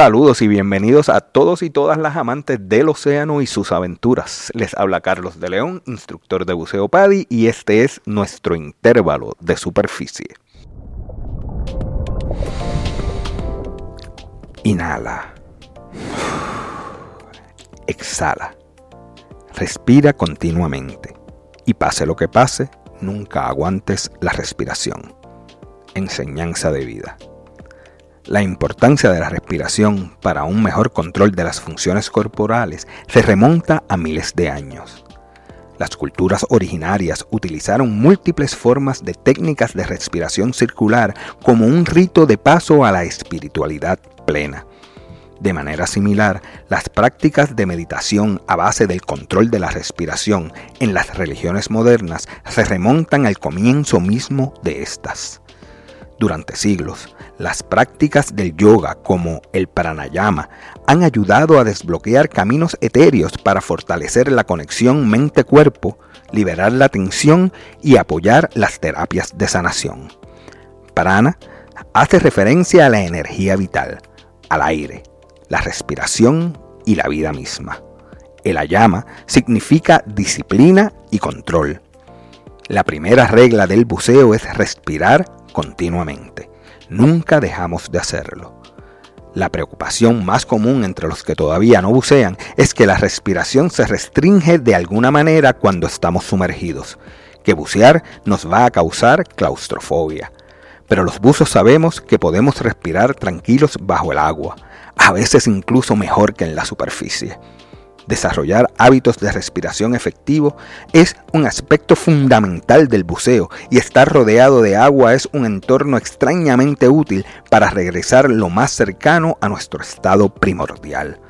Saludos y bienvenidos a todos y todas las amantes del océano y sus aventuras. Les habla Carlos de León, instructor de buceo PADI, y este es nuestro intervalo de superficie. Inhala. Exhala. Respira continuamente. Y pase lo que pase, nunca aguantes la respiración. Enseñanza de vida. La importancia de la respiración para un mejor control de las funciones corporales se remonta a miles de años. Las culturas originarias utilizaron múltiples formas de técnicas de respiración circular como un rito de paso a la espiritualidad plena. De manera similar, las prácticas de meditación a base del control de la respiración en las religiones modernas se remontan al comienzo mismo de estas. Durante siglos, las prácticas del yoga como el pranayama han ayudado a desbloquear caminos etéreos para fortalecer la conexión mente-cuerpo, liberar la tensión y apoyar las terapias de sanación. Prana hace referencia a la energía vital, al aire, la respiración y la vida misma. El ayama significa disciplina y control. La primera regla del buceo es respirar continuamente. Nunca dejamos de hacerlo. La preocupación más común entre los que todavía no bucean es que la respiración se restringe de alguna manera cuando estamos sumergidos, que bucear nos va a causar claustrofobia. Pero los buzos sabemos que podemos respirar tranquilos bajo el agua, a veces incluso mejor que en la superficie. Desarrollar hábitos de respiración efectivo es un aspecto fundamental del buceo y estar rodeado de agua es un entorno extrañamente útil para regresar lo más cercano a nuestro estado primordial.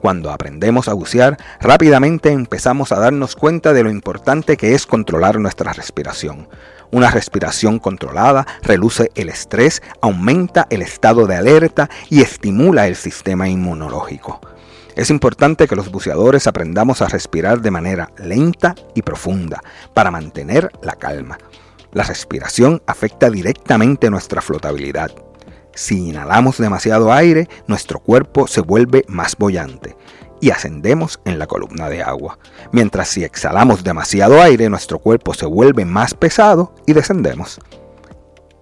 Cuando aprendemos a bucear, rápidamente empezamos a darnos cuenta de lo importante que es controlar nuestra respiración. Una respiración controlada reduce el estrés, aumenta el estado de alerta y estimula el sistema inmunológico. Es importante que los buceadores aprendamos a respirar de manera lenta y profunda para mantener la calma. La respiración afecta directamente nuestra flotabilidad. Si inhalamos demasiado aire, nuestro cuerpo se vuelve más bollante y ascendemos en la columna de agua. Mientras si exhalamos demasiado aire, nuestro cuerpo se vuelve más pesado y descendemos.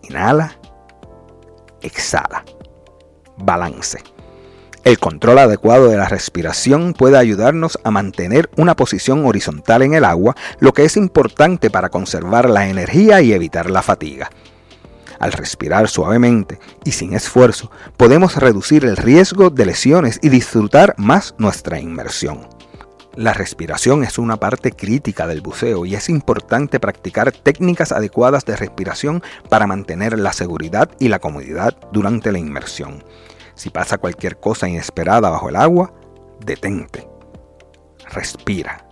Inhala, exhala. Balance. El control adecuado de la respiración puede ayudarnos a mantener una posición horizontal en el agua, lo que es importante para conservar la energía y evitar la fatiga. Al respirar suavemente y sin esfuerzo, podemos reducir el riesgo de lesiones y disfrutar más nuestra inmersión. La respiración es una parte crítica del buceo y es importante practicar técnicas adecuadas de respiración para mantener la seguridad y la comodidad durante la inmersión. Si pasa cualquier cosa inesperada bajo el agua, detente. Respira.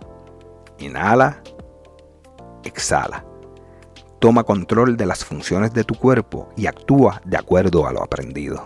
Inhala. Exhala. Toma control de las funciones de tu cuerpo y actúa de acuerdo a lo aprendido.